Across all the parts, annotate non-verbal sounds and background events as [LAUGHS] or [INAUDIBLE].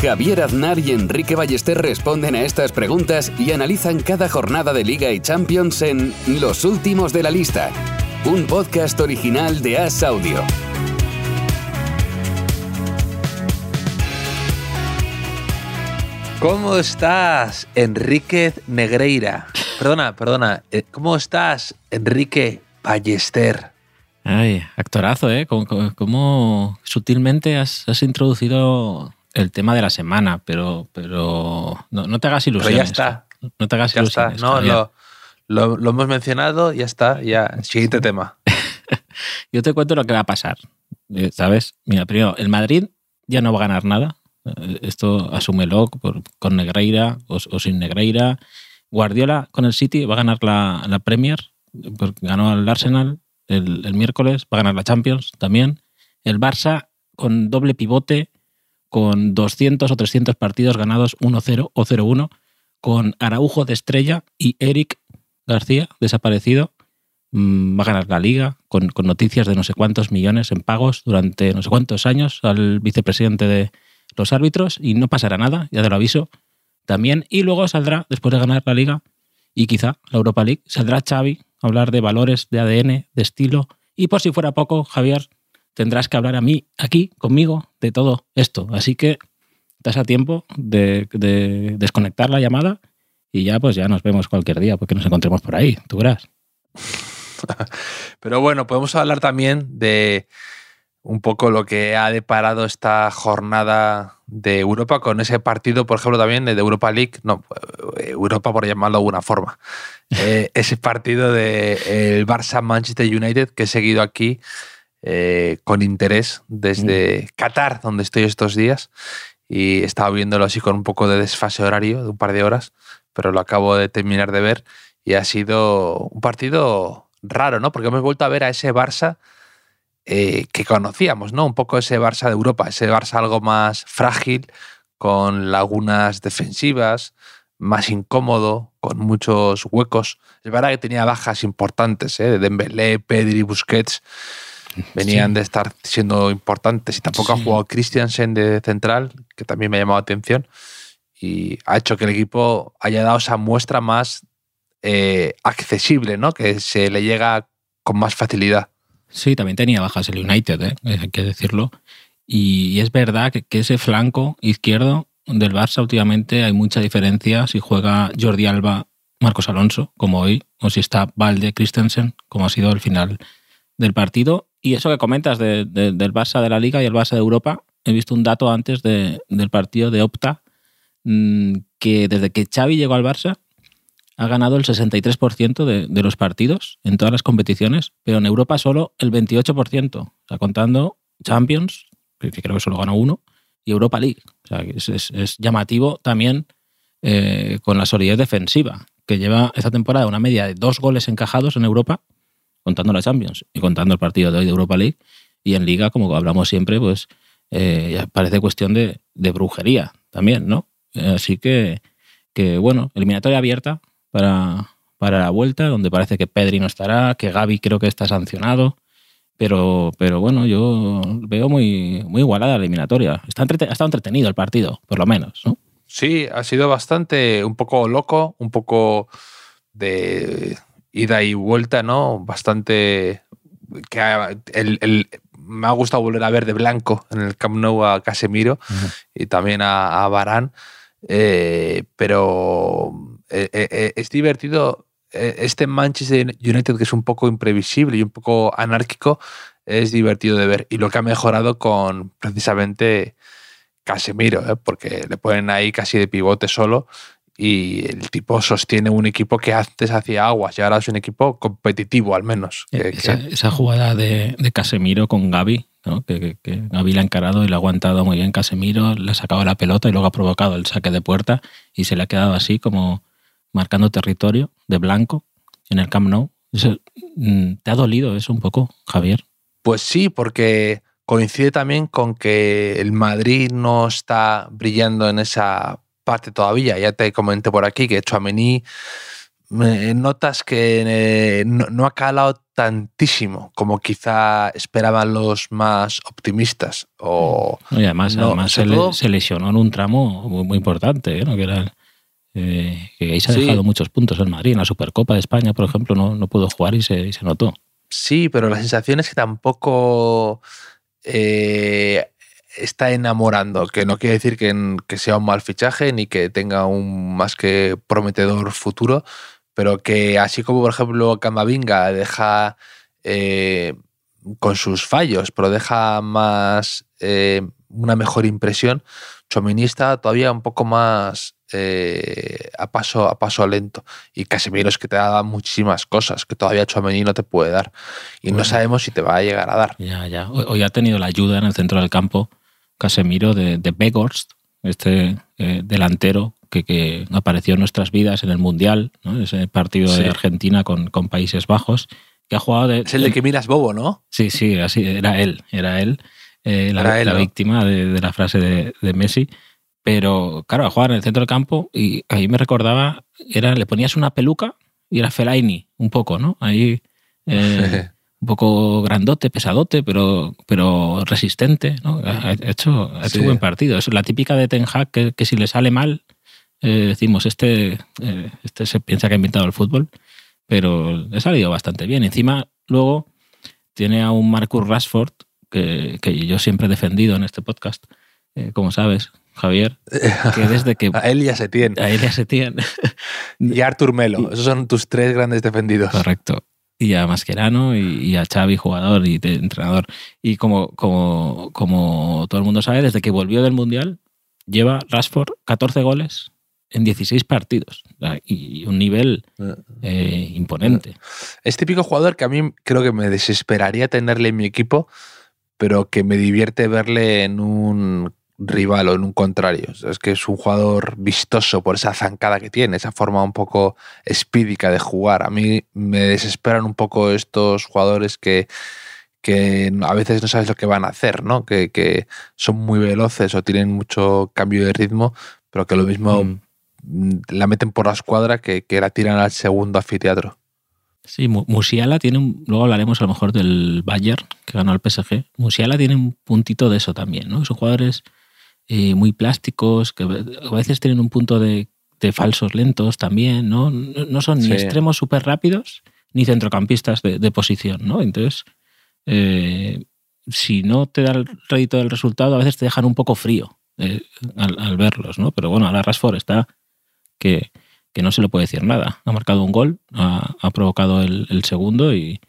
Javier Aznar y Enrique Ballester responden a estas preguntas y analizan cada jornada de Liga y Champions en Los Últimos de la Lista, un podcast original de As Audio. ¿Cómo estás, Enrique Negreira? Perdona, perdona. eh, ¿Cómo estás, Enrique Ballester? Ay, actorazo, ¿eh? Como sutilmente has, has introducido el tema de la semana, pero, pero no, no te hagas Pero ilusiones. ya está, No te hagas ya está. ilusiones. No, Javier. lo, lo- lo hemos mencionado, ya está. Ya. Siguiente tema. [LAUGHS] Yo te cuento lo que va a pasar. eh, ¿Sabes? Mira, primero, el Madrid ya no va a ganar nada. Eh, Esto asúmelo por- con Negreira o, o sin Negreira. Guardiola con el City va a ganar la, la Premier, porque ganó al Arsenal el, el miércoles, va a ganar la Champions también. El Barça con doble pivote, con 200 o 300 partidos ganados 1-0 o 0-1, con Araujo de estrella y Eric García desaparecido mm, va a ganar la liga con, con noticias de no sé cuántos millones en pagos durante no sé cuántos años al vicepresidente de los árbitros y no pasará nada, ya te lo aviso también. Y luego saldrá, después de ganar la liga y quizá la Europa League, saldrá Xavi a hablar de valores, de ADN, de estilo. Y por si fuera poco, Javier, tendrás que hablar a mí, aquí, conmigo, de todo esto. Así que estás a tiempo de, de desconectar la llamada y ya pues ya nos vemos cualquier día porque nos encontremos por ahí, tú verás. [LAUGHS] Pero bueno, podemos hablar también de un poco lo que ha deparado esta jornada de Europa con ese partido, por ejemplo, también de Europa League, no, eh, Europa por llamarlo de alguna forma. [LAUGHS] Eh, ese partido de el Barça-Manchester United que he seguido aquí eh, con interés desde Qatar, donde estoy estos días, y estaba viéndolo así con un poco de desfase horario de un par de horas, pero lo acabo de terminar de ver y ha sido un partido raro, ¿no? Porque hemos vuelto a ver a ese Barça eh, que conocíamos, ¿no? Un poco ese Barça de Europa, ese Barça algo más frágil, con lagunas defensivas, más incómodo, con muchos huecos. Es verdad que tenía bajas importantes, ¿eh? Dembélé, Pedri, Busquets, venían Sí. de estar siendo importantes y tampoco Sí. ha jugado Christiansen de central, que también me ha llamado la atención y ha hecho que el equipo haya dado esa muestra más eh, accesible, ¿no? Que se le llega con más facilidad. Sí, también tenía bajas el United, ¿eh? hay que decirlo. Y, es verdad que, que ese flanco izquierdo del Barça últimamente hay mucha diferencia si juega Jordi Alba, Marcos Alonso, como hoy, o si está Valde, Christensen, como ha sido el final del partido. Y eso que comentas de- de- del Barça de la Liga y el Barça de Europa, he visto un dato antes de- del partido de Opta, mm, que desde que Xavi llegó al Barça, ha ganado el 63% de, de los partidos en todas las competiciones, pero en Europa solo el 28%, o sea, contando Champions, que creo que solo ganó uno, y Europa League. O sea, es- es llamativo también eh, con la solidez defensiva, que lleva esta temporada una media de dos goles encajados en Europa, contando la Champions y contando el partido de hoy de Europa League, y en Liga, como hablamos siempre, pues eh, parece cuestión de, de brujería también, ¿no? Así que, que, bueno, eliminatoria abierta para, para la vuelta, donde parece que Pedri no estará, que Gaby creo que está sancionado. Pero, pero bueno, yo veo muy, muy igualada la eliminatoria. Está ha estado entretenido el partido, por lo menos. ¿no? Sí, ha sido bastante, un poco loco, un poco de ida y vuelta, ¿no? Bastante que ha- el, el- me ha gustado volver a ver de blanco en el Camp Nou a Casemiro y también a, a Varane, eh, pero eh, eh, es divertido este Manchester United que es un poco imprevisible y un poco anárquico es divertido de ver y lo que ha mejorado con precisamente Casemiro, porque le ponen ahí casi de pivote solo y el tipo sostiene un equipo que antes hacía aguas y ahora es un equipo competitivo al menos. que- esa, que- esa jugada de, de Casemiro con Gaby, ¿no? que, que, que Gaby la ha encarado y la ha aguantado muy bien Casemiro, le ha sacado la pelota y luego ha provocado el saque de puerta y se le ha quedado así como marcando territorio de blanco en el Camp Nou. Mm, ¿Te ha dolido eso un poco, Javier? Pues sí, porque coincide también con que el Madrid no está brillando en esa parte todavía. Ya te comenté por aquí que Chouameni notas que eh, no, ha calado tantísimo como quizá esperaban los más optimistas. O y además, además se, lesionó en un tramo muy, importante, ¿eh? que era eh, que ahí se ha dejado muchos puntos en Madrid. En la Supercopa de España, por ejemplo, no, no pudo jugar y se, se notó. Sí, pero la sensación es que tampoco está enamorando, que no quiere decir que, que, sea un mal fichaje ni que tenga un más que prometedor futuro, pero que así como por ejemplo Camavinga deja eh, con sus fallos, pero deja más eh, una mejor impresión, Chomini está todavía un poco más eh, a, paso, a paso lento. Y Casemiro es que te da muchísimas cosas que todavía Chomini no te puede dar. Y no sabemos si te va a llegar a dar. Ya, ya. Hoy, ha tenido la ayuda en el centro del campo Casemiro de, de Begorst, este delantero que, apareció en nuestras vidas en el Mundial, ese partido de Argentina con, Países Bajos, que ha jugado de... Es el de que miras bobo, ¿no? Sí, sí, así, era él, era él, eh, la, víctima de, la frase de, Messi. Pero claro, a jugar en el centro del campo y ahí me recordaba, era, le ponías una peluca y era Fellaini, un poco, ¿no? Ahí... Eh, [LAUGHS] un poco grandote, pesadote, pero, pero resistente. ¿no? Ha hecho, ha hecho buen partido. Es la típica de Ten Hag que, que, si le sale mal, eh, decimos, este, eh, este se piensa que ha inventado el fútbol, pero le ha salido bastante bien. Encima, luego tiene a un Marcus Rashford, que, que yo siempre he defendido en este podcast, eh, como sabes, Javier, que [LAUGHS] desde que... a él ya se tiene. A él ya se tiene. y Artur Melo, [LAUGHS] esos son tus tres grandes defendidos. Correcto. Y a Mascherano y, a Xavi, jugador y entrenador. Y como, como, como todo el mundo sabe, desde que volvió del Mundial, lleva Rashford 14 goles en 16 partidos y un nivel eh, imponente. Es típico jugador que a mí creo que me desesperaría tenerle en mi equipo, pero que me divierte verle en un rival o en un contrario. es que es un jugador vistoso por esa zancada que tiene, esa forma un poco espídica de jugar. A mí me desesperan un poco estos jugadores que, que a veces no sabes lo que van a hacer, ¿no? Que, que son muy veloces o tienen mucho cambio de ritmo, pero que lo mismo mm la meten por la escuadra que, que la tiran al segundo anfiteatro. Sí, Musiala tiene un, luego hablaremos a lo mejor del Bayern que ganó el PSG. Musiala tiene un puntito de eso también, ¿no? Son jugadores eh, muy plásticos que a veces tienen un punto de, falsos lentos también, ¿no? No, son ni extremos súper rápidos ni centrocampistas de, posición, ¿no? Entonces, eh, si no te da el rédito del resultado, a veces te dejan un poco frío eh, al, verlos, ¿no? Pero bueno, ahora Rashford está que, no se le puede decir nada. Ha marcado un gol, ha, provocado el, segundo y,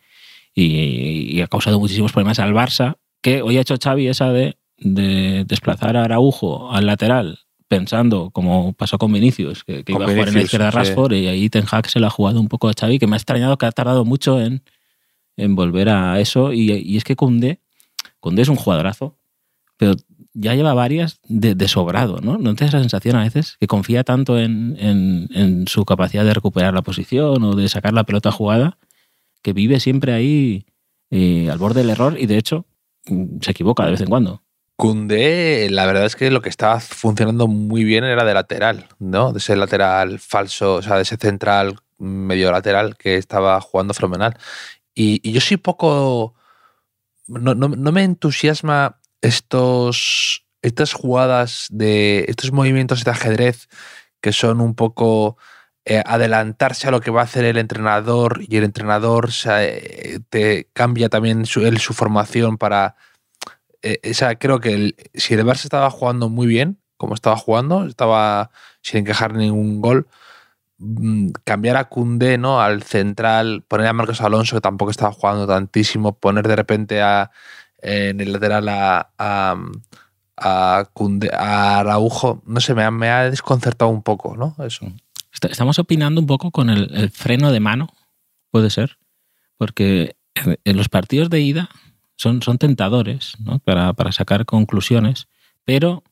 ha causado muchísimos problemas al Barça, que hoy ha hecho Xavi esa de, desplazar a Araujo al lateral pensando, como pasó con Vinicius, que, iba a jugar en la izquierda Rashford, y ahí Ten Hag se lo ha jugado un poco a Xavi, que me ha extrañado que ha tardado mucho en, volver a eso. Y, es que Koundé, Koundé es un jugadorazo, pero ya lleva varias de, sobrado, ¿no? ¿No tienes la sensación a veces que confía tanto en, su capacidad de recuperar la posición o de sacar la pelota jugada que vive siempre ahí eh, al borde del error y de hecho mm, se equivoca de vez en cuando? Cundé, la verdad es que lo que estaba funcionando muy bien era de lateral, ¿no? De ese lateral falso, o sea, de ese central medio lateral que estaba jugando fenomenal. Y, yo soy poco. no, no me entusiasma estos, estas jugadas de estos movimientos de ajedrez que son un poco eh, adelantarse a lo que va a hacer el entrenador y el entrenador eh, te cambia también su formación para... Eh, creo que si el Barça estaba jugando muy bien, como estaba jugando, estaba sin encajar ningún gol, mm, cambiar a Cundé ¿no? al central, poner a Marcos Alonso, que tampoco estaba jugando tantísimo, poner de repente a en el lateral a, a, a, Araujo, no sé, me ha, me ha, desconcertado un poco, ¿no? Eso. Estamos opinando un poco con el, freno de mano, puede ser, porque en los partidos de ida son, son tentadores ¿no? para, para sacar conclusiones, pero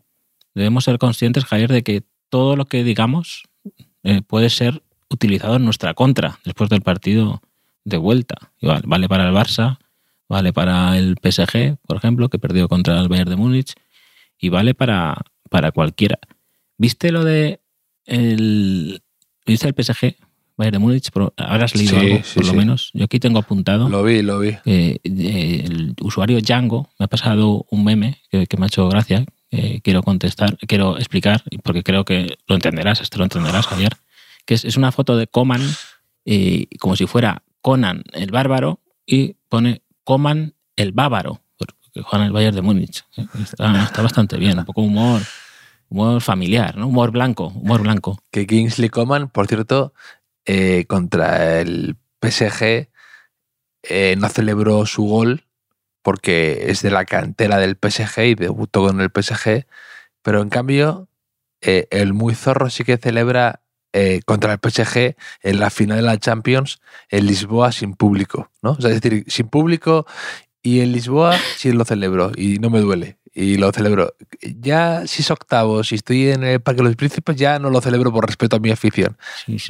debemos ser conscientes, Javier, de que todo lo que digamos eh, puede ser utilizado en nuestra contra después del partido de vuelta. Igual, vale para el Barça, vale para el PSG, por ejemplo, que perdió contra el Bayern de Múnich, y vale para, para cualquiera. ¿Viste lo de el, ¿Viste el PSG? Bayern de Múnich, habrás leído algo, por lo menos. Yo aquí tengo apuntado. Lo vi, lo vi. el usuario Django me ha pasado un meme que, me ha hecho gracia. quiero contestar, quiero explicar, porque creo que lo entenderás, esto lo entenderás, Javier. Que es, es una foto de Coman, como si fuera Conan el bárbaro, y pone Coman el bávaro, porque juega el Bayern de Múnich. Está, está bastante bien, un poco humor humor familiar, ¿no? Humor blanco, humor blanco. Que Kingsley Coman, por cierto, eh, contra el PSG eh, no celebró su gol porque es de la cantera del PSG y debutó con el PSG, pero en cambio eh, el muy zorro sí que celebra contra el PSG en la final de la Champions en Lisboa sin público, ¿no? es decir, sin público y en Lisboa sí lo celebro y no me duele y lo celebro. Ya si es octavo, si estoy en el Parque de los Príncipes, ya no lo celebro por respeto a mi afición.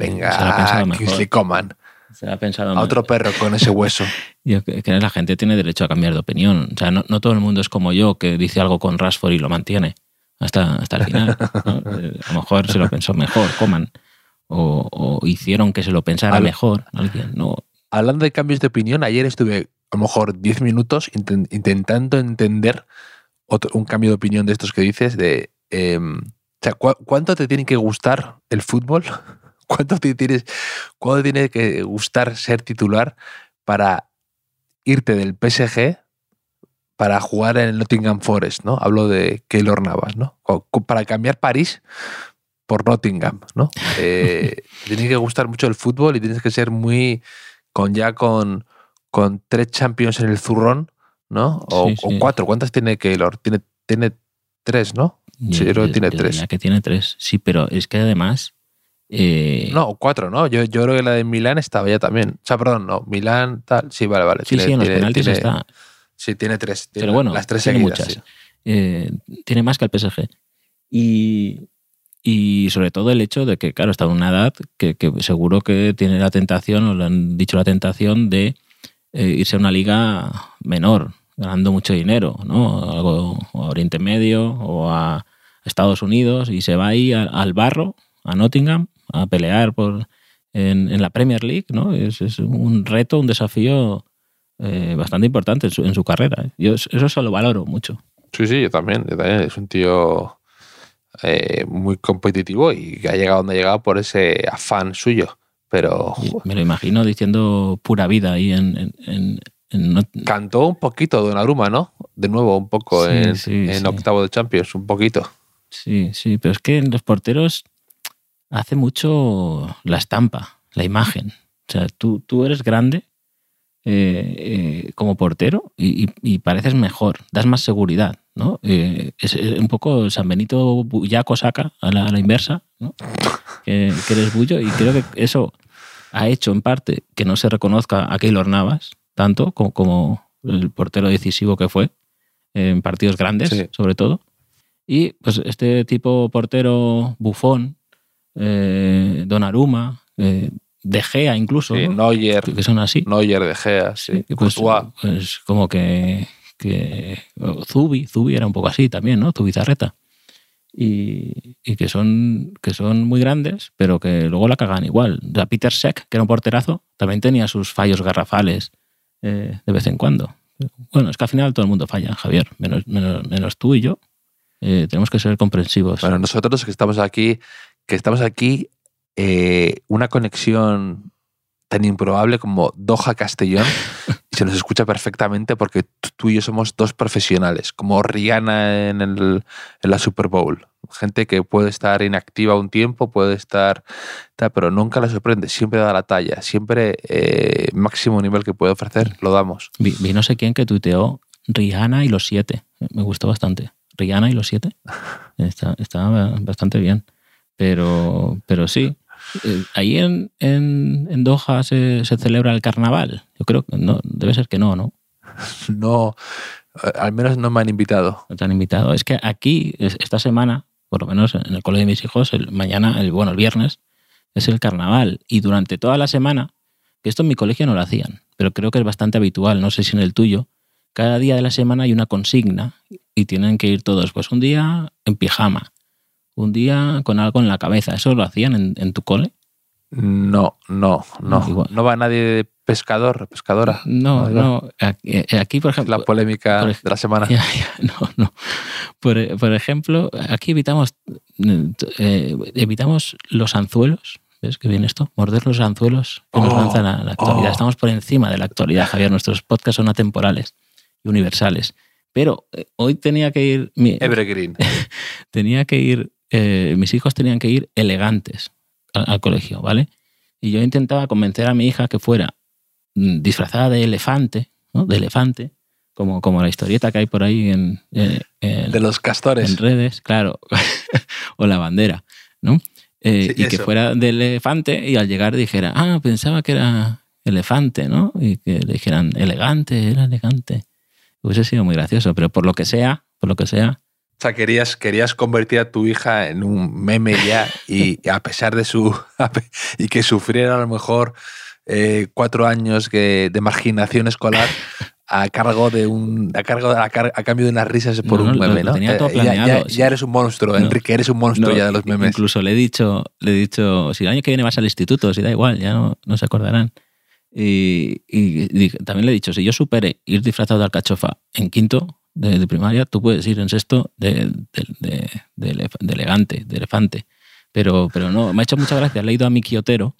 Venga, Kingsley Coman. Se ha pensado a otro perro con ese hueso. [LAUGHS] yo, que la gente tiene derecho a cambiar de opinión. O sea, no, todo el mundo es como yo, que dice algo con Rashford y lo mantiene hasta, hasta el final. [LAUGHS] Eh, a lo mejor se lo pensó mejor, Coman. O, hicieron que se lo pensara mejor alguien. No. Hablando de cambios de opinión, ayer estuve a lo mejor 10 minutos intentando entender un cambio de opinión de estos que dices, de, em, ¿cuánto te tiene que gustar el fútbol? [LAUGHS] ¿Cuánto te tienes, cuánto tiene que gustar ser titular para irte del PSG para jugar en el Nottingham Forest, ¿no? Hablo de Keylor Navas, ¿no? Para cambiar París por Nottingham, ¿no? [LAUGHS] Eh, tiene que gustar mucho el fútbol y tienes que ser muy con ya con, con tres champions en el zurrón ¿no? O, cuatro. ¿Cuántas tiene Keylor? Tiene, tiene tres, ¿no? Sí, yo creo que tiene tres. que tiene tres, sí, pero es que además. Eh... No, cuatro, ¿no? Yo, yo creo que la de Milán estaba ya también. O sea, perdón, no, Milán tal. Sí, vale, vale. Sí, sí, en los penaltis está. Sí, tiene tres. pero bueno, las tres tiene muchas. Eh, tiene más que el PSG. Y, y sobre todo el hecho de que, claro, está en una edad que, que seguro que tiene la tentación, o le han dicho la tentación de eh, irse a una liga menor, ganando mucho dinero, ¿no? A Oriente Medio o a Estados Unidos y se va ahí al barro, a Nottingham, a pelear por, en, la Premier League, ¿no? Es, un reto, un desafío eh, bastante importante en su, carrera. ¿eh? Yo eso se lo valoro mucho. Sí, sí, yo también. Es un tío muy competitivo y que ha llegado donde ha llegado por ese afán suyo. Pero. Me lo imagino diciendo pura vida ahí en. Cantó un poquito Donnarumma, ¿no? De nuevo, un poco en, octavo de Champions, un poquito. Sí, sí, pero es que en los porteros hace mucho la estampa, la imagen. O sea, tú, tú eres grande eh, eh, como portero y, pareces mejor, das más seguridad, ¿no? Eh, es, un poco San Benito Yaco saca a la, a la inversa, ¿no? que, eres bullo y creo que eso ha hecho en parte que no se reconozca a Keylor Navas tanto como, el portero decisivo que fue en partidos grandes, sobre todo. Y pues este tipo portero bufón, eh, Donnarumma, eh, De Gea incluso, Neuer, que son así. Neuer, De Gea, sí. Pues, pues, como que, que Zubi, Zubi era un poco así también, ¿no? Zubizarreta y, que, son, que son muy grandes, pero que luego la cagan igual. O Peter Seck, que era un porterazo, también tenía sus fallos garrafales eh, de vez en cuando. Bueno, es que al final todo el mundo falla, Javier, menos, menos, tú y yo. Eh, tenemos que ser comprensivos. Bueno, nosotros que estamos aquí, que estamos aquí, eh, una conexión tan improbable como Doha-Castellón [LAUGHS] se nos escucha perfectamente porque tú y yo somos dos profesionales, como Rihanna en, el, en la Super Bowl. Gente que puede estar inactiva un tiempo, puede estar, pero nunca la sorprende, siempre da la talla, siempre eh, máximo nivel que puede ofrecer, lo damos. Vi, no sé quién que tuiteó Rihanna y los siete, me gustó bastante. Rihanna y los siete, [LAUGHS] está, está bastante bien, pero, pero sí, eh, ahí en, en, Doha se, celebra el carnaval. Yo creo que no, debe ser que no, ¿no? [LAUGHS] No, al menos no me han invitado. No te han invitado. Es que aquí, esta semana, por lo menos en el colegio de mis hijos, el, mañana, el, bueno, el viernes, es el carnaval. Y durante toda la semana, que esto en mi colegio no lo hacían, pero creo que es bastante habitual, no sé si en el tuyo, cada día de la semana hay una consigna y tienen que ir todos, pues un día en pijama, un día con algo en la cabeza. ¿Eso lo hacían en, en tu cole? No, no, no. Igual. No va nadie de pescador, pescadora. No, no. Aquí, eh, aquí, por ejemplo, La polémica por de la semana. [LAUGHS] Ya, ya, no, no. Por, por ejemplo, aquí evitamos, eh, evitamos los anzuelos. ¿Ves que viene esto? Morder los anzuelos que nos Oh, lanzan a la actualidad. oh. Estamos por encima de la actualidad, Javier. Nuestros podcasts son atemporales y universales. Pero eh, hoy tenía que ir. mi- Evergreen. [LAUGHS] tenía que ir. Eh, mis hijos tenían que ir elegantes al, al colegio, ¿vale? Y yo intentaba convencer a mi hija que fuera mm, disfrazada de elefante, ¿no? De elefante, como, como la historieta que hay por ahí en, en- De los castores. en redes, claro, [LAUGHS] o la bandera, ¿no? Eh, Sí, y que fuera de elefante y al llegar dijera, ah, pensaba que era elefante, ¿no? Y que le dijeran, elegante, era elegante. Hubiese sido muy gracioso, pero por lo que sea, por lo que sea, O sea, querías, querías convertir a tu hija en un meme ya y a pesar de su... [LAUGHS] y que sufriera a lo mejor eh, cuatro años que- de marginación escolar a cargo de un... a, cargo, a, car- a cambio de unas risas por No, un meme, lo ¿no? tenía todo ya- eres un monstruo, No. Enrique, eres un monstruo No, ya de los memes. Incluso le he dicho, le he dicho, si el año que viene vas al instituto, si da igual, ya no, no se acordarán. Y, también le he dicho, si yo supere ir disfrazado de alcachofa en quinto de, primaria, tú puedes ir en sexto de, de- de elegante, de elefante. Pero, pero no, me ha hecho mucha gracia. He leído a Miki Otero,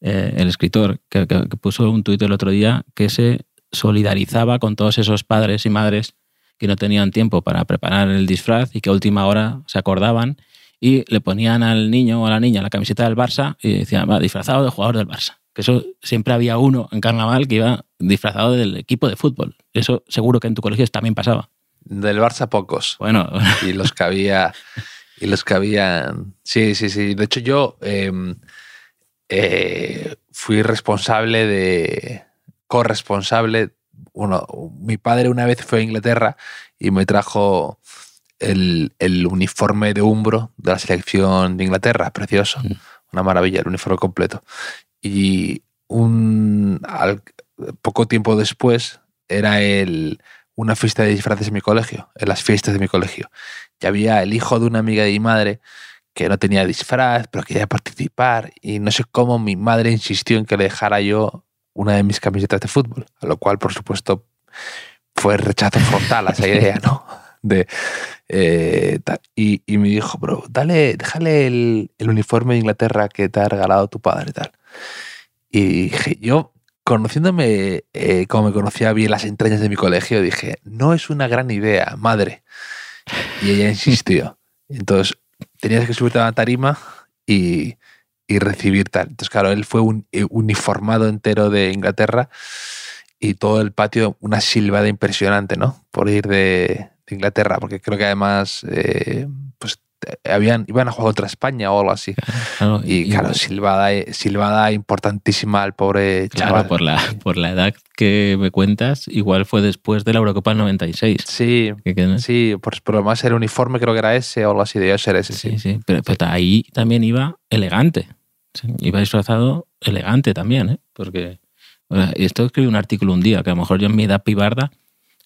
eh, el escritor, que, que- que puso un tuit el otro día que se solidarizaba con todos esos padres y madres que no tenían tiempo para preparar el disfraz y que a última hora se acordaban y le ponían al niño o a la niña la camiseta del Barça y decían, va, disfrazado de jugador del Barça. Que eso siempre había uno en carnaval que iba disfrazado del equipo de fútbol. Eso seguro que en tu colegio también pasaba. Del Barça pocos. Bueno, [LAUGHS] y los que había y los que habían sí sí sí de hecho yo eh, eh, fui responsable de corresponsable bueno mi padre una vez fue a Inglaterra y me trajo el, el uniforme de Umbro de la selección de Inglaterra precioso Mm. una maravilla el uniforme completo y un al- poco tiempo después era el una fiesta de disfraces en mi colegio, en las fiestas de mi colegio. Y había el hijo de una amiga de mi madre que no tenía disfraz, pero quería participar. Y no sé cómo mi madre insistió en que le dejara yo una de mis camisetas de fútbol. A lo cual, por supuesto, fue rechazo frontal a esa [LAUGHS] idea, ¿no? De, eh, y, y me dijo, bro, dale, déjale el, el uniforme de Inglaterra que te ha regalado tu padre y tal. Y dije, yo, conociéndome eh, como me conocía bien las entrañas de mi colegio, dije, no es una gran idea, madre. Y ella insistió. Entonces, tenías que subirte a la tarima y, y recibir tal. Entonces, claro, él fue un eh, uniformado entero de Inglaterra y todo el patio una silbada impresionante, ¿no? Por ir de, Inglaterra, porque creo que además eh, pues habían, iban a jugar contra España o algo así. claro, Y claro, silbada, eh, silbada importantísima al pobre claro, chaval. por, la, por la edad que me cuentas, igual fue después de la Eurocopa del 96. Sí, que- sí, por, por lo más el uniforme creo que era ese o algo así, debió ser ese, sí. Sí, sí. Pero, pero ahí también iba elegante. Iba disfrazado elegante también, ¿eh? Porque o sea, esto escribí un artículo un día que a lo mejor yo en mi edad pibarda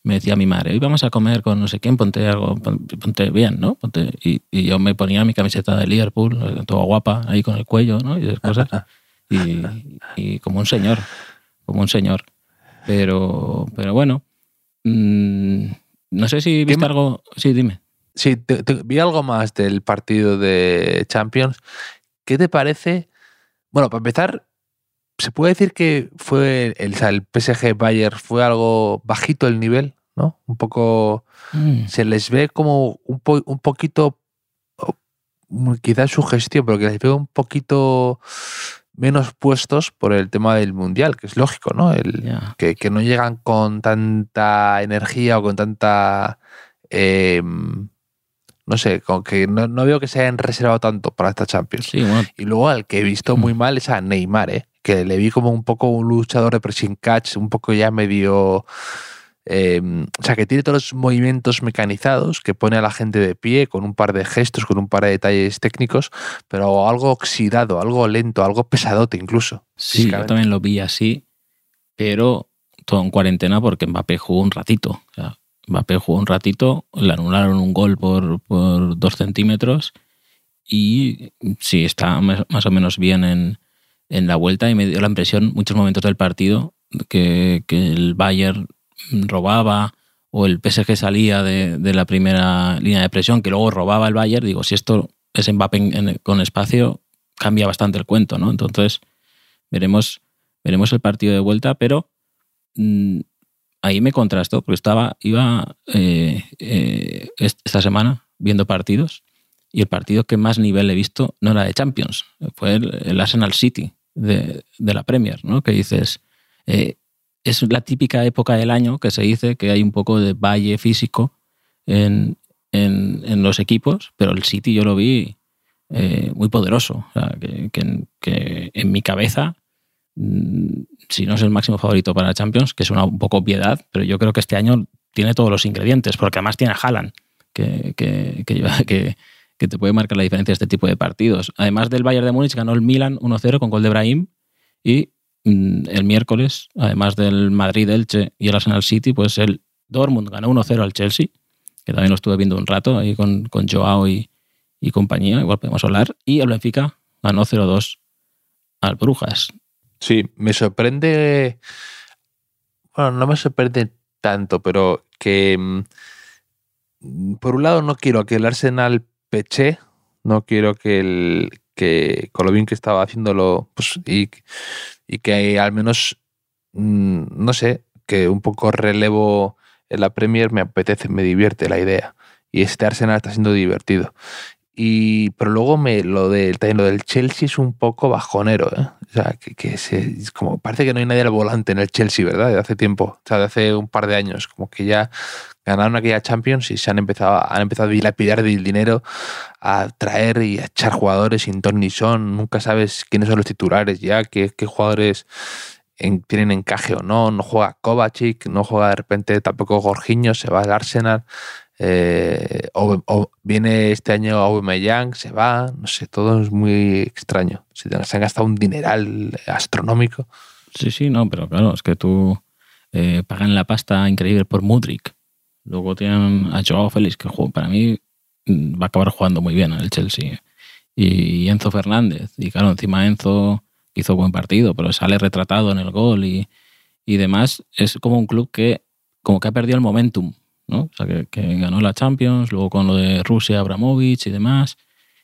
me decía mi madre, hoy vamos a comer con no sé quién, ponte algo, pon- ponte bien, ¿no? Ponte, y, y yo me ponía mi camiseta de Liverpool, toda guapa, ahí con el cuello, ¿no? Y esas cosas. [LAUGHS] Y, y como un señor, como un señor. Pero, pero bueno, mm, no sé si viste algo... Sí, dime. Sí, te- te- vi algo más del partido de Champions. ¿Qué te parece? Bueno, para empezar, se puede decir que fue el, el PSG Bayern fue algo bajito el nivel, ¿no? Un poco Mm. se les ve como un, po- un poquito, o, mm, quizás su gestión, pero que les veo un poquito menos puestos por el tema del mundial, que es lógico, ¿no? El, que, que no llegan con tanta energía o con tanta... eh, no sé, con que no, no veo que se hayan reservado tanto para esta Champions. Sí, bueno, Y luego al que he visto Mm. muy mal es a Neymar, ¿eh? Que le vi como un poco un luchador de pressing catch, un poco ya medio eh, o sea, que tiene todos los movimientos mecanizados, que pone a la gente de pie con un par de gestos, con un par de detalles técnicos, pero algo oxidado, algo lento, algo pesadote incluso. Sí, yo también lo vi así, pero todo en cuarentena porque Mbappé jugó un ratito. O sea, Mbappé jugó un ratito, le anularon un gol por, por dos centímetros y sí, está más o menos bien en, en la vuelta y me dio la impresión muchos momentos del partido que, que el Bayern robaba o el PSG salía de, de, la primera línea de presión que luego robaba el Bayern. Digo, si esto es Mbappé con espacio, cambia bastante el cuento, ¿no? Entonces veremos, veremos el partido de vuelta, pero mmm, ahí me contrastó, porque estaba, iba eh, eh, esta semana viendo partidos y el partido que más nivel he visto no era de Champions, fue el, Arsenal City de, la Premier, ¿no? Que dices, eh, es la típica época del año que se dice que hay un poco de valle físico en, en, los equipos, pero el City yo lo vi eh, muy poderoso, o sea, que en mi cabeza mm, si no es el máximo favorito para Champions, que es una un poco obviedad, pero yo creo que este año tiene todos los ingredientes, porque además tiene a Haaland, que, que, que, te puede marcar la diferencia este tipo de partidos. Además del Bayern de Múnich, ganó el Milan 1-0 con gol de Brahim y mmm, el miércoles, además del Madrid-Elche y el Arsenal City, pues el Dortmund ganó 1-0 al Chelsea, que también lo estuve viendo un rato ahí con, Joao y, y compañía, igual podemos hablar, y el Benfica ganó 0-2 al Brujas. Sí, me sorprende. Bueno, no me sorprende tanto, pero que. mm, Por un lado, no quiero que el Arsenal no quiero que el. que con lo bien que estaba haciéndolo, pues, y, y que al menos. mmm, No sé, que un poco relevo en la Premier me apetece, me divierte la idea. Y este Arsenal está siendo divertido. Y, pero luego me, lo, de, lo del Chelsea es un poco bajonero, ¿eh? O sea, que, que se, como parece que no hay nadie al volante en el Chelsea, ¿verdad? De hace tiempo, o sea, de hace un par de años, como que ya ganaron aquella Champions y se han empezado, han empezado a dilapidar el dinero, a traer y a echar jugadores sin ton ni son. Nunca sabes quiénes son los titulares ya, qué, qué jugadores en, tienen encaje o no. No juega Kovacic, no juega de repente tampoco Jorginho, se va al Arsenal. Eh, o, viene este año Aubameyang, se va, no sé, todo es muy extraño. Se, se han gastado un dineral astronómico. Sí, sí, no, pero claro, es que tú eh, pagan la pasta increíble por Mudrik. Luego tienen a Joao Félix, que para mí mm, va a acabar jugando muy bien en el Chelsea. Y Enzo Fernández. Y claro, encima Enzo hizo buen partido, pero sale retratado en el gol y, y demás. Es como un club que como que ha perdido el momentum ¿no? O sea, que, que, ganó la Champions, luego con lo de Rusia, Abramovich y demás.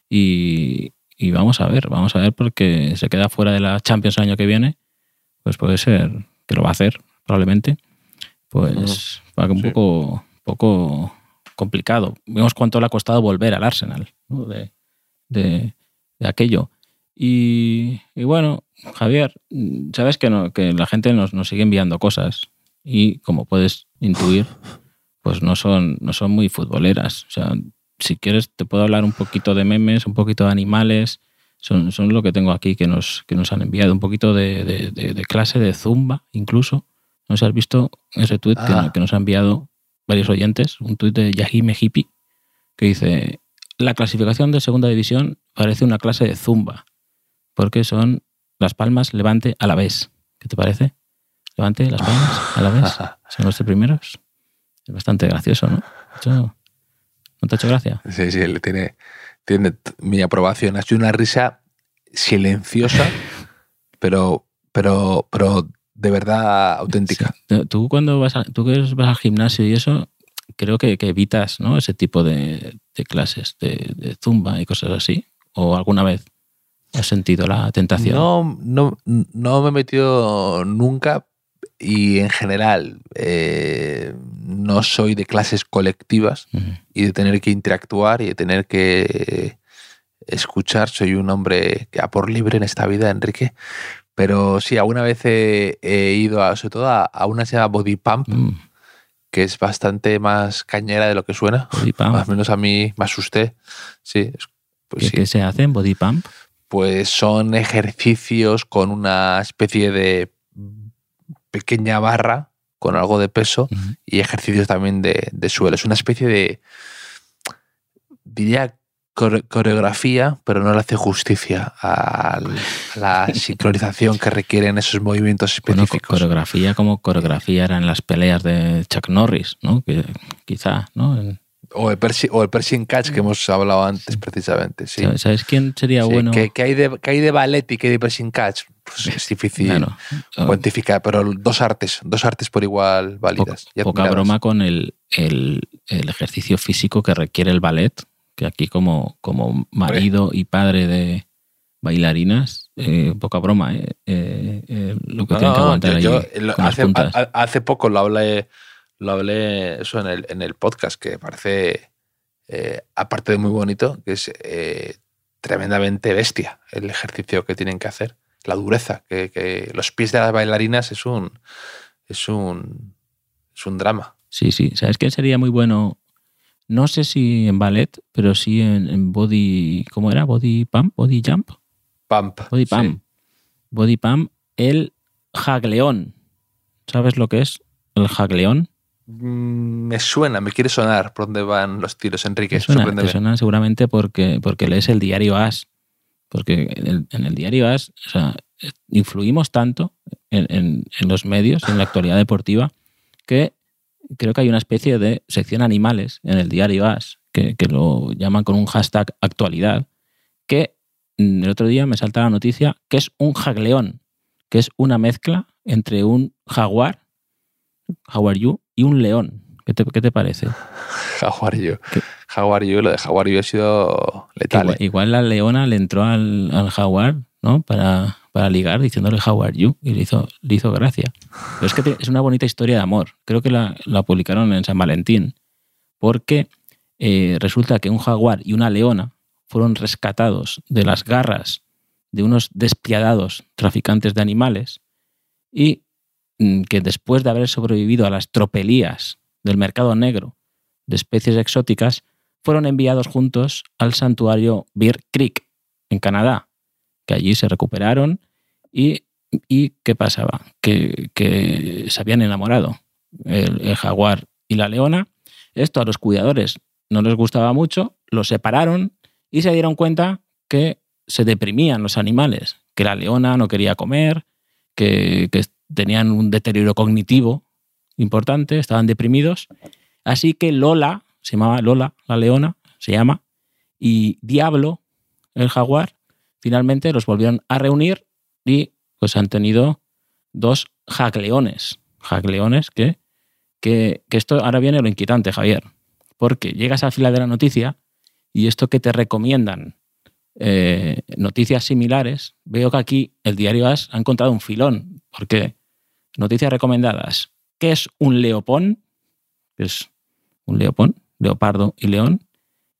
Y, y, vamos a ver, vamos a ver porque se queda fuera de la Champions el año que viene, pues puede ser que lo va a hacer, probablemente. Pues -huh. un sí. poco, poco complicado. Vemos cuánto le ha costado volver al Arsenal ¿no? de, de, de, aquello. Y, y, bueno, Javier, sabes que, no, que la gente nos, nos sigue enviando cosas y como puedes intuir, pues no son, no son muy futboleras. O sea, si quieres te puedo hablar un poquito de memes, un poquito de animales. Son, son lo que tengo aquí que nos, que nos han enviado. Un poquito de, de, de, de clase de zumba, incluso. No sé si has visto ese tuit ah. que, que, nos ha enviado varios oyentes. Un tuit de Yahime Hippie que dice: La clasificación de segunda división parece una clase de zumba, porque son las palmas levante a la vez. ¿Qué te parece? Levante las palmas a la vez. Son los de primeros. Es bastante gracioso, ¿no? Hecho, ¿No te ha hecho gracia? Sí, sí, le tiene, tiene mi aprobación. Ha sido una risa silenciosa, [LAUGHS] pero, pero, pero de verdad auténtica. Sí. Tú cuando vas, a, tú que vas al gimnasio y eso, creo que, que evitas ¿no? ese tipo de, de clases de, de, zumba y cosas así. ¿O alguna vez has sentido la tentación? No, no, no me he metido nunca, y en general eh, no soy de clases colectivas uh -huh. y de tener que interactuar y de tener que escuchar. Soy un hombre que a por libre en esta vida, Enrique. Pero sí, alguna vez he, he ido a, sobre todo a, a, una se llama Body Pump, mm. que es bastante más cañera de lo que suena. Body Pump. Al menos a mí me asusté. Sí, pues ¿Qué, sí. ¿Qué se hace en Body Pump? Pues son ejercicios con una especie de pequeña barra con algo de peso y ejercicios también de, de suelo. Es una especie de, diría, core- coreografía, pero no le hace justicia a la [LAUGHS] sincronización que requieren esos movimientos Bueno, co- específicos. coreografía como coreografía eran las peleas de Chuck Norris, ¿no? Que, quizá, ¿no? En- o, el Persi- o el Pershing Catch que hemos hablado antes, precisamente. Sí. ¿sabes- ¿Sabes quién sería Sí, bueno? ¿qué, qué hay de, qué hay de ballet y qué hay de Pershing Catch? Pues es [LAUGHS] difícil Claro. [LAUGHS] cuantificar, pero dos artes, dos artes por igual válidas. poca broma con el, el- el ejercicio físico que requiere el ballet, que aquí como, como marido y padre de bailarinas, eh, poca broma, eh, eh, eh, lo que No, tienen que aguantar yo- ahí yo hace, a- hace poco lo hablé, lo hablé eso en el, en el podcast, que parece, eh, aparte de muy bonito, que es eh, tremendamente bestia el ejercicio que tienen que hacer. La dureza, que, que los pies de las bailarinas es un, es un, es un drama. Sí, sí. ¿Sabes quién sería muy bueno? No sé si en ballet, pero sí en, en body. ¿Cómo era? ¿Body pump? ¿Body jump? Pump. Body sí. pump. Body pump. El jagleón. ¿Sabes lo que es el jagleón? Mm, Me suena, me quiere sonar por dónde van los tiros, Enrique. Te suena, te suena seguramente porque, porque lees el diario As. Porque en el, en el diario As o sea, influimos tanto en, en- en los medios, en la actualidad deportiva, que creo que hay una especie de sección animales en el diario As, que, que lo llaman con un hashtag actualidad, que el otro día me salta la noticia que es un jagleón, que es una mezcla entre un jaguar, are you, y un león. ¿Qué te, qué te parece? How are you? ¿Qué? How are you? Lo de How are you ha sido letal. Igual, ¿eh? igual la leona le entró al, al jaguar, ¿no? Para, para ligar diciéndole how are you y le hizo, le hizo gracia. Pero es que te- es una bonita historia de amor. Creo que la, la publicaron en San Valentín porque eh, resulta que un jaguar y una leona fueron rescatados de las garras de unos despiadados traficantes de animales y que después de haber sobrevivido a las tropelías del mercado negro de especies exóticas, fueron enviados juntos al santuario Bear Creek, en Canadá, que allí se recuperaron y, y ¿qué pasaba? Que, que se habían enamorado el, el jaguar y la leona. Esto a los cuidadores no les gustaba mucho, los separaron y se dieron cuenta que se deprimían los animales, que la leona no quería comer, que, que tenían un deterioro cognitivo importante, estaban deprimidos. Así que Lola, se llamaba Lola, la leona, se llama, y Diablo, el jaguar, finalmente los volvieron a reunir y pues han tenido dos jagleones. Jagleones que, que, esto ahora viene lo inquietante, Javier, porque llegas al fila de la noticia y esto que te recomiendan eh, noticias similares, veo que aquí el diario As ha encontrado un filón, porque noticias recomendadas, ¿qué es un leopón? Es un leopón, leopardo y león,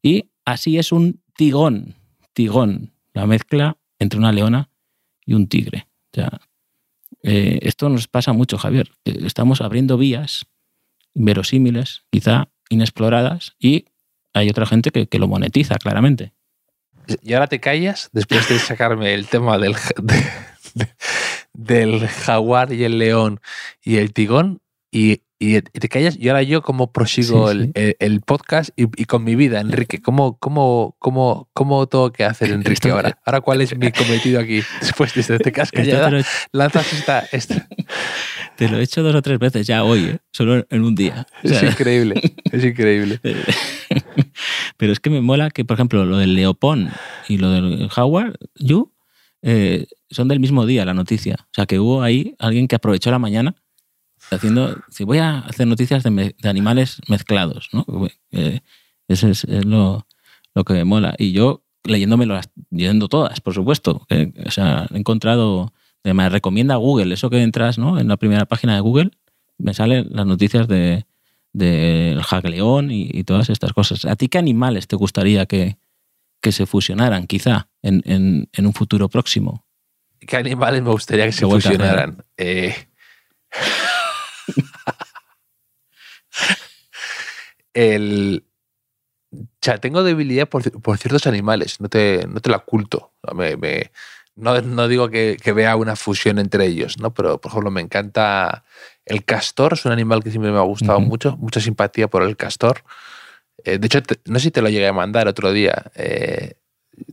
y así es un tigón, tigón, la mezcla entre una leona y un tigre. Eh, esto nos pasa mucho, Javier. Eh, Estamos abriendo vías inverosímiles, quizá inexploradas, y hay otra gente que, que lo monetiza claramente. Y ahora te callas después de sacarme el tema del, del jaguar y el león y el tigón y, y te callas y ahora yo cómo prosigo Sí, el, sí. el- el podcast y, y con mi vida, Enrique. ¿Cómo, cómo, cómo, ¿Cómo tengo que hacer, Enrique, Esto- ahora? Ahora, ¿cuál es mi cometido aquí? [LAUGHS] Después de este que has Esto te, callado, lo, [LAUGHS] lanzas esta... esta. [LAUGHS] te lo he hecho dos o tres veces ya hoy, ¿eh? solo en un día. O Es increíble, es increíble. Pero es que me mola que, por ejemplo, lo del Leopón y lo del Howard, you, eh, son del mismo día la noticia. O sea, que hubo ahí alguien que aprovechó la mañana haciendo. Si voy a hacer noticias de, me- de animales mezclados, ¿no? Eh, eso es, lo, lo que me mola. Y yo leyéndome leyendo todas, por supuesto. o sea, he encontrado. Me recomienda Google, eso que entras ¿no? en la primera página de Google, me salen las noticias de del jagleón y, y todas estas cosas. ¿A ti qué animales te gustaría que, que se fusionaran, quizá, en, en- en un futuro próximo? ¿Qué animales me gustaría que se fusionaran? Eh, [LAUGHS] el, o sea, tengo debilidad por, por ciertos animales, no te, no te la oculto. Me- me- no, no digo que, que vea una fusión entre ellos, ¿no? Pero, por ejemplo, me encanta el castor, es un animal que siempre me ha gustado Ujú. mucho, mucha simpatía por el castor. Eh, de hecho, te- no sé si te lo llegué a mandar otro día. eh,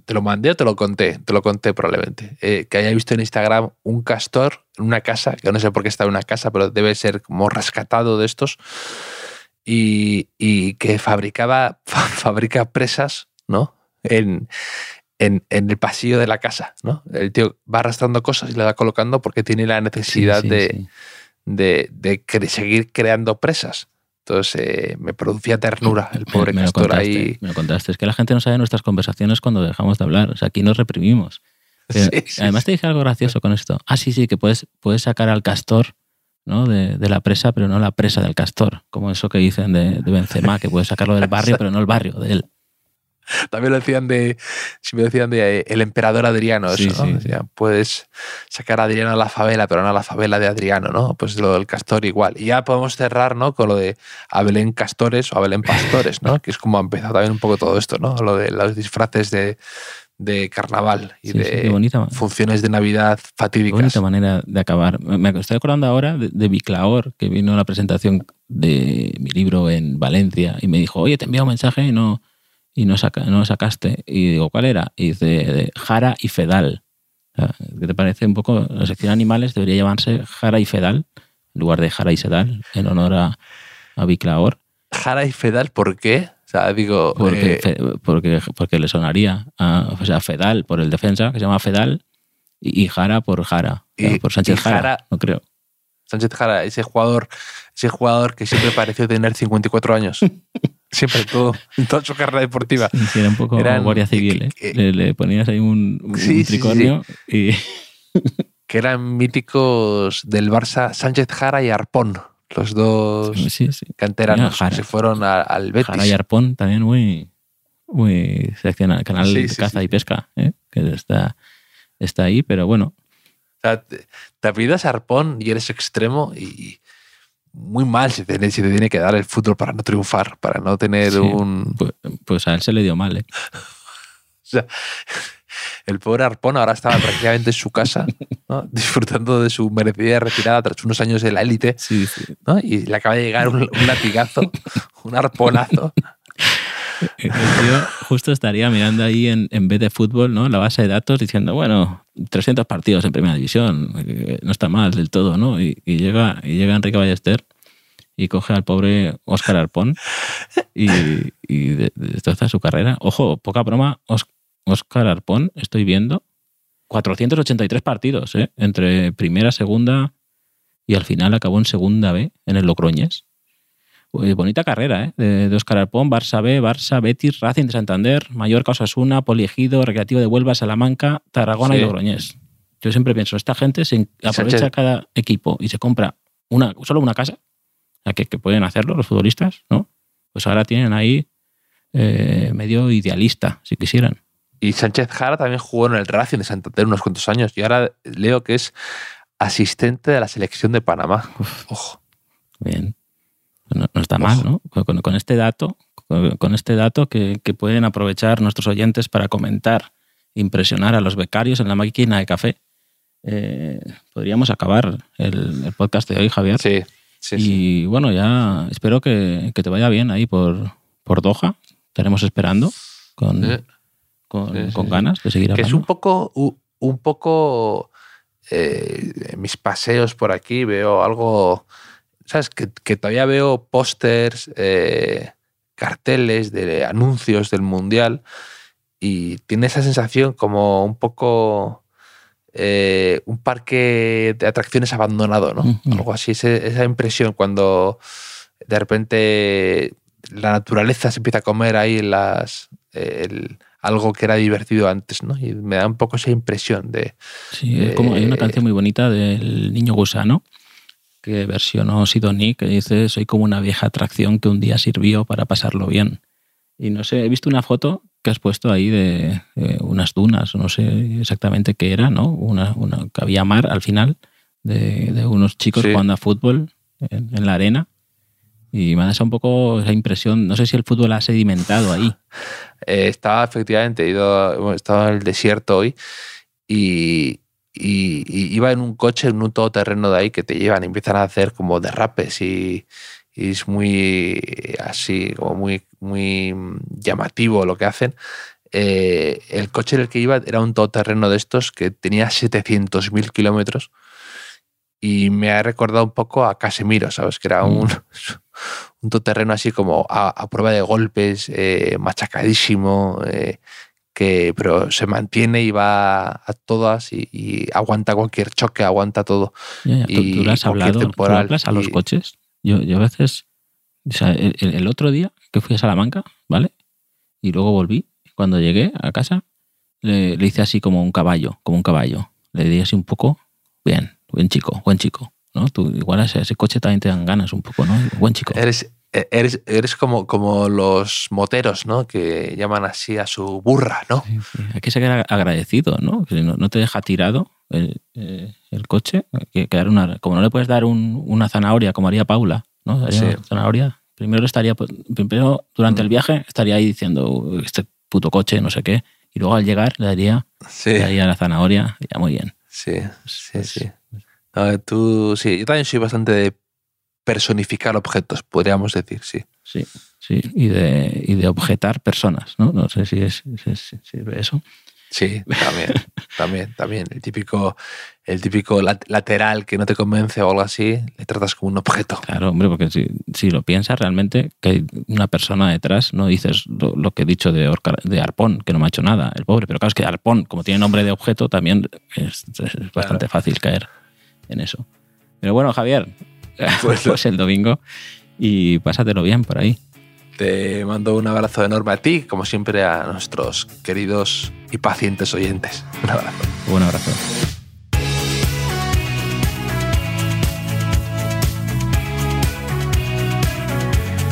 te lo mandé o te lo conté, te lo conté probablemente. eh, que haya visto en Instagram un castor en una casa, que no sé por qué está en una casa, pero debe ser como rescatado de estos, y, y que fabricaba, [LAUGHS] fabrica presas, ¿no? En, en, en el pasillo de la casa, ¿no? El tío va arrastrando cosas y le va colocando porque tiene la necesidad Sí, sí, de, sí. de, de seguir creando presas. Entonces eh, me producía ternura el pobre me, me castor ahí. me lo contaste. Es que la gente no sabe nuestras conversaciones cuando dejamos de hablar. O sea, aquí nos reprimimos. Pero, [LAUGHS] Sí, sí, además te dije algo gracioso con esto. Ah, sí, sí, que puedes, puedes sacar al castor ¿no? de, de la presa, pero no la presa del castor. Como eso que dicen de, de Benzema, que puedes sacarlo del barrio, pero no el barrio de él. [LAUGHS] También lo decían de, si me decían de eh, el emperador Adriano, eso, Sí, ¿no? sí, puedes sacar a Adriano a la favela, pero no a la favela de Adriano, ¿no? Pues lo del castor igual. Y ya podemos cerrar, ¿no? Con lo de Abelén Castores o Abelén Pastores, ¿no? [LAUGHS] Que es como ha empezado también un poco todo esto, ¿no? Lo de los disfraces de, de carnaval y Sí, de qué bonita, funciones de Navidad qué fatídicas. bonita manera de acabar. Me me estoy acordando ahora de, de Biclaor, que vino a la presentación de mi libro en Valencia y me dijo, oye, te envío un mensaje y no, y no, saca, no lo sacaste. Y digo, ¿cuál era? Y dice, de Jara y Fedal. ¿Qué te parece un poco? La sección animales debería llamarse Jara y Fedal, en lugar de Jara y Sedal, en honor a, a Biclaor, Jara y Fedal, ¿por qué? O sea, digo, porque, eh, fe- porque, porque le sonaría a, o sea, Fedal por el defensa, que se llama Fedal, y, y Jara por Jara, Y- por Sánchez Jara- no creo. Sánchez Jara, ese jugador, ese jugador que siempre pareció tener 54 años. [LAUGHS] Siempre, todo, en [LAUGHS] toda su carrera deportiva. Sí, era un poco Eran- guardia civil, ¿eh? que- Le, le ponías ahí un, un Sí, sí, tricornio y [LAUGHS] Que eran míticos del Barça, Sánchez Jara y Arpón. Los dos sí, sí. canteranos Mira, que se fueron a- al Betis. Jara y Arpón también muy, muy seleccionado. Canal Sí, de sí, caza sí. y pesca, ¿eh? que está, está ahí, pero bueno, O sea, te, te apellidas Arpón y eres extremo y muy mal si te, si te tiene que dar el fútbol para no triunfar, para no tener Sí. un... pues, pues a él se le dio mal. ¿eh? [LAUGHS] O sea, el pobre Arpón ahora estaba prácticamente en su casa, ¿no? [LAUGHS] disfrutando de su merecida retirada tras unos años de la élite, Sí, sí. ¿no? y le acaba de llegar un, un latigazo, [LAUGHS] un arponazo. El tío justo estaría mirando ahí en, en vez de fútbol, ¿no? La base de datos diciendo, bueno, 300 partidos en primera división, eh, no está mal del todo, ¿no? Y, llega, y llega Enrique Ballester y coge al pobre Óscar Arpón y, y de- destroza su carrera. Ojo, poca broma, Óscar Arpón, estoy viendo 483 partidos, ¿eh? Entre primera, segunda y al final acabó en segunda B, en el Logroñés. Uy, bonita carrera, ¿eh? De, de Óscar Arpón, Barça B, Barça, Betis, Racing de Santander, Mallorca, Osasuna, Poliegido, Recreativo de Huelva, Salamanca, Tarragona Sí. y Logroñés. Yo siempre pienso, esta gente se aprovecha Sánchez. cada equipo y se compra una, solo una casa, que, que pueden hacerlo los futbolistas, ¿no? Pues ahora tienen ahí eh, medio idealista, si quisieran. Y Sánchez Jara también jugó en el Racing de Santander unos cuantos años y ahora leo que es asistente de la selección de Panamá. Ojo. Bien. No, no está mal, ¿no? Con, con este dato, con, este dato que, que pueden aprovechar nuestros oyentes para comentar, impresionar a los becarios en la máquina de café. eh, podríamos acabar el, el podcast de hoy, Javier. Sí, sí, y sí. bueno, ya espero que, que te vaya bien ahí por, por Doha. Estaremos esperando con, Sí. con, Sí, ganas de seguir Que hablando. es un poco, un poco eh, mis paseos por aquí veo algo, ¿sabes? Que, que todavía veo pósters, eh, carteles de anuncios del Mundial y tiene esa sensación como un poco eh, un parque de atracciones abandonado, ¿no? Algo así, ese- esa impresión cuando de repente la naturaleza se empieza a comer ahí las, el- algo que era divertido antes, ¿no? Y me da un poco esa impresión de... Sí, es como hay una Eh, canción muy bonita del niño gusano que versionó Sidoní que dice soy como una vieja atracción que un día sirvió para pasarlo bien. Y no sé, he visto una foto que has puesto ahí de, unas dunas, no sé exactamente qué era, ¿no? Una, una, que había mar al final de, de unos chicos Sí. jugando a fútbol en, en la arena. Y me da esa un poco esa impresión, no sé si el fútbol ha sedimentado ahí. [LAUGHS] Eh, estaba efectivamente, he ido, hemos estado en el desierto hoy y, iba en un coche, en un todoterreno de ahí que te llevan y empiezan a hacer como derrapes y, es muy así, como muy, muy llamativo lo que hacen. Eh, el coche en el que iba era un todoterreno de estos que tenía 700.000 kilómetros y me ha recordado un poco a Casemiro, ¿sabes? Que era un, mm. [LAUGHS] un todoterreno así como a, prueba de golpes, eh, machacadísimo, eh, que, pero se mantiene y va a todas y, aguanta cualquier choque, aguanta todo. y ¿Tú, has hablado, a los coches? Yo, yo a veces, o sea, el, otro día que fui a Salamanca, ¿vale? Y luego volví, cuando llegué a casa, le, hice así como un caballo, como un caballo. Le di así un poco, bien, buen chico, buen chico. ¿no? Tú igual a ese, coche también te dan ganas un poco, ¿no? Buen chico. Eres, eres, eres como, como los moteros, ¿no? Que llaman así a su burra, ¿no? Hay que ser agradecido, ¿no? Que no, te deja tirado el, eh, coche. que, una, como no le puedes dar una zanahoria como haría Paula, ¿no? zanahoria. Primero estaría, pues, primero durante el mm. viaje estaría ahí diciendo este puto coche, no sé qué. Y luego al llegar le daría, le daría la zanahoria, ya muy bien. Sí, sí, pues sí. tú, sí, yo también soy bastante de personificar objetos, podríamos decir, sí. Sí, sí, y de, y de objetar personas, ¿no? No sé si es, eso. Sí, también, [LAUGHS] también, también. El típico, el típico lateral que no te convence o algo así, le tratas como un objeto. Claro, hombre, porque si, si lo piensas realmente, que hay una persona detrás, no dices lo, que he dicho de, de Arpón, que no me ha hecho nada, el pobre. Pero claro, es que Arpón, como tiene nombre de objeto, también es, bastante fácil caer en eso. Pero bueno, Javier, [LAUGHS] pues, pues el domingo y pásatelo bien por ahí. Te mando un abrazo enorme a ti, como siempre a nuestros queridos y pacientes oyentes. [LAUGHS] Un abrazo. Un abrazo.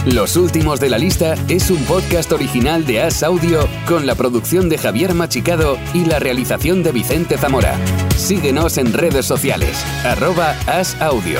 Los últimos de la lista es un podcast original de As Audio con la producción de Javier Machicado y la realización de Vicente Zamora. Síguenos en redes sociales, arroba As Audio.